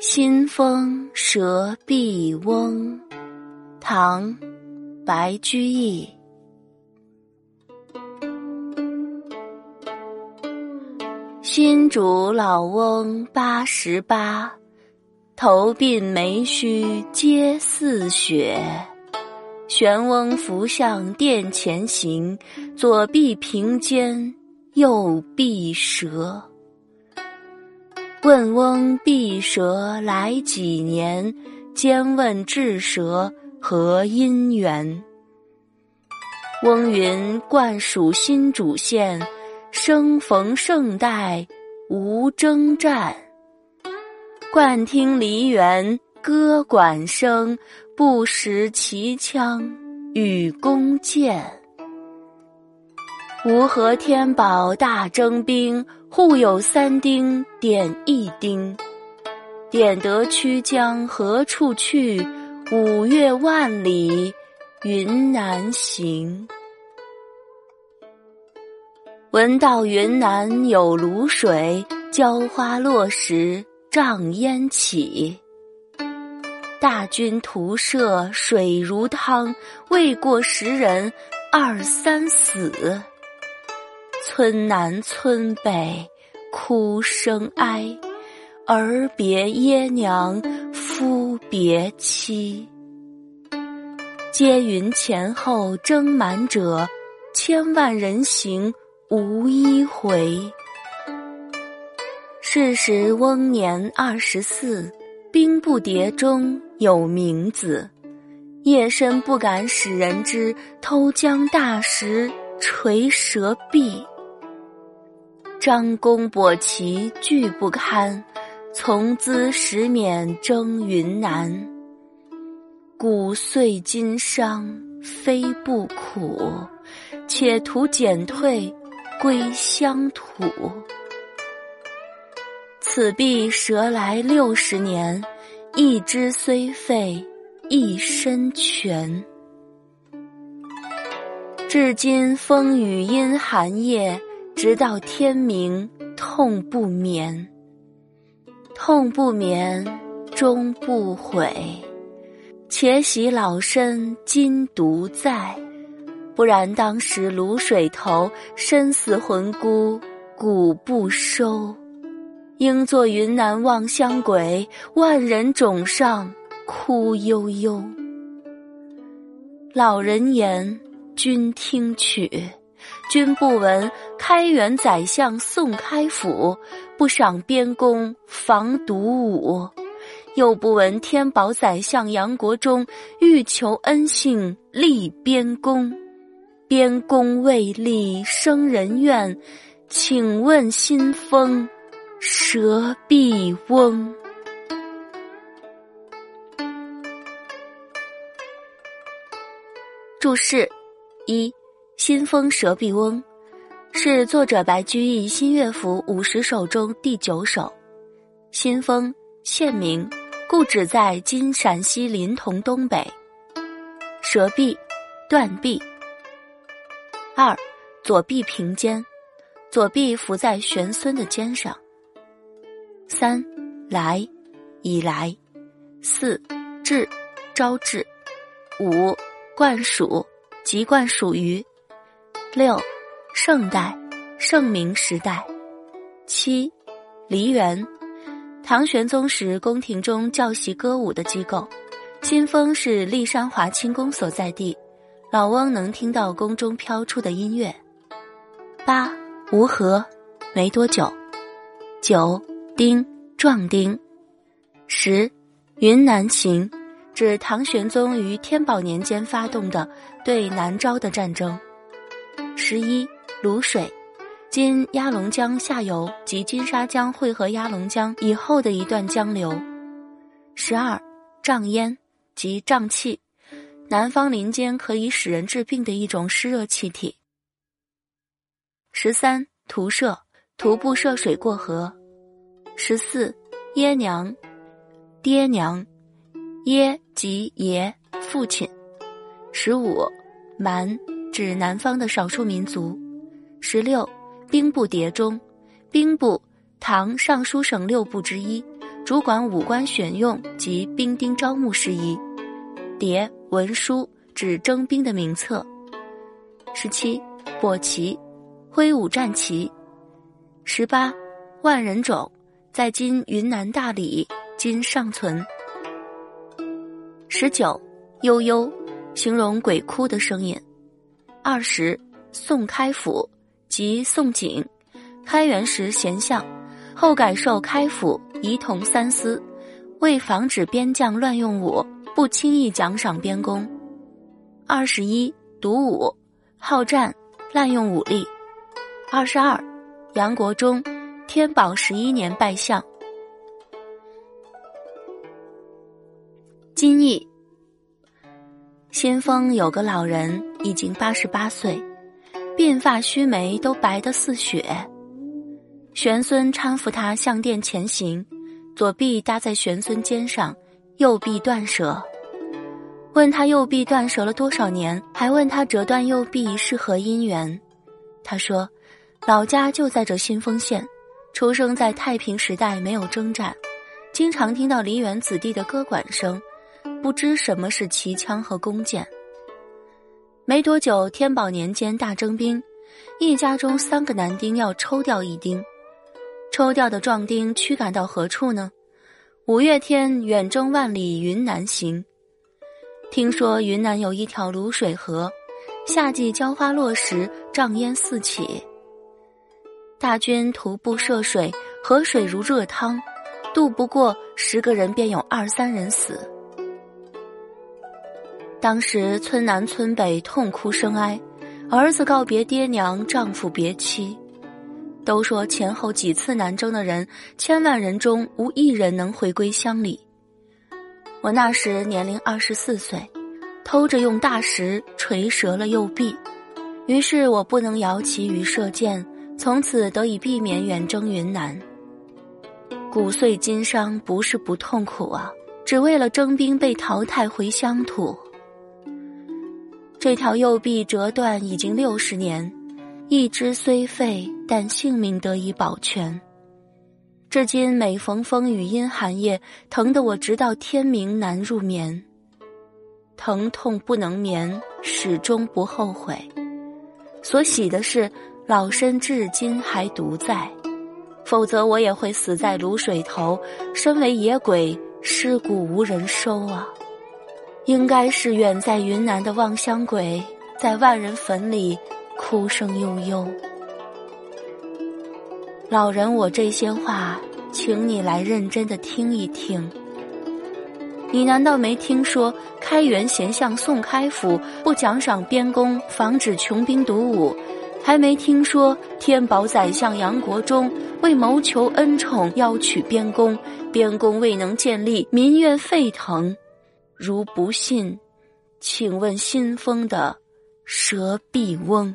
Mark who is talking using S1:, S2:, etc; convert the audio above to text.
S1: 新丰舍壁翁，唐·白居易。新主老翁八十八，头鬓眉须皆似雪。玄翁扶向殿前行，左臂平肩，右臂折。问翁避蛇来几年？兼问智蛇何因缘？翁云冠属新主县，生逢盛代无征战。惯听梨园歌管声，不识旗枪与弓箭。吾何天宝大征兵，户有三丁点一丁。点得曲江何处去？五月万里云南行。闻道云南有卤水，浇花落石瘴烟起。大军屠舍水如汤，未过十人二三死。村南村北哭声哀，儿别爹娘夫别妻。皆云前后征满者，千万人行无一回。是时翁年二十四，兵不迭中有名子，夜深不敢使人知，偷将大石锤折臂。张公簸旗拒不堪，从兹始免征云南。骨碎筋伤非不苦，且图减退归乡土。此臂折来六十年，一肢虽废，一身全。至今风雨阴寒夜。直到天明，痛不眠。痛不眠，终不悔。且喜老身今独在，不然当时卤水头，身死魂孤，骨不收。应作云南望乡鬼，万人冢上哭悠悠。老人言，君听取。君不闻开元宰相宋开府不赏边功防独武，又不闻天宝宰相杨国忠欲求恩幸立边功，边功未立生人怨，请问新丰蛇壁翁。注释一。新丰蛇壁翁，是作者白居易新乐府五十首中第九首。新丰县名，故址在今陕西临潼东北。蛇臂，断臂。二，左臂平肩，左臂伏在玄孙的肩上。三，来，以来。四，至，招致。五，冠属，即冠属于。六，盛代，盛明时代。七，梨园，唐玄宗时宫廷中教习歌舞的机构。新丰是骊山华清宫所在地，老翁能听到宫中飘出的音乐。八，吴河，没多久。九，丁，壮丁。十，云南行，指唐玄宗于天宝年间发动的对南诏的战争。十一卤水，今鸭龙江下游及金沙江汇合鸭龙江以后的一段江流。十二，瘴烟及瘴气，南方林间可以使人治病的一种湿热气体。十三，徒涉，徒步涉水过河。十四，耶娘，爹娘，耶即爷父亲。十五，蛮，指南方的少数民族。十六，兵部谍中，兵部，唐尚书省六部之一。主管武官选用及兵丁招募事宜，牒文书指征兵的名册。十七，簸旗，挥舞战旗。十八，万人冢，在今云南大理，今尚存。十九，悠悠，形容鬼哭的声音。二十，宋开府，即宋璟，开元时贤相。后改授开府仪同三司，为防止边将乱用武，不轻易奖赏边功。二十一，独武，好战，滥用武力。二十二，杨国忠，天宝十一年拜相。今义，先锋有个老人，已经八十八岁，鬓发须眉都白得似雪。玄孙搀扶他向殿前行，左臂搭在玄孙肩上，右臂断折。问他右臂断折了多少年，还问他折断右臂是何因缘。他说，老家就在这新丰县，出生在太平时代，没有征战，经常听到梨园子弟的歌管声，不知什么是旗枪和弓箭。没多久，天宝年间大征兵，一家中三个男丁要抽掉一丁。抽调的壮丁驱赶到何处呢？五月天远征万里云南行。听说云南有一条卤水河，夏季浇花落时，瘴烟四起。大军徒步涉水，河水如热汤，渡不过十个人，便有二三人死。当时村南村北痛哭声哀，儿子告别爹娘，丈夫别妻。都说前后几次南征的人，千万人中无一人能回归乡里。我那时年龄二十四岁，偷着用大石锤折了右臂，于是我不能摇旗与射箭，从此得以避免远征云南。骨碎筋伤不是不痛苦啊，只为了征兵被淘汰回乡土。这条右臂折断已经六十年。一只虽废，但性命得以保全。至今每逢风雨阴寒夜，疼得我直到天明难入眠。疼痛不能眠，始终不后悔。所喜的是，老身至今还独在，否则我也会死在卤水头。身为野鬼，尸骨无人收啊！应该是远在云南的望乡鬼，在万人坟里。哭声悠悠，老人，我这些话，请你来认真的听一听。你难道没听说开元贤相宋开府不奖赏边功，防止穷兵黩武？还没听说天宝宰相杨国忠为谋求恩宠，邀娶边功，边功未能建立，民怨沸腾。如不信，请问新丰的蛇臂翁。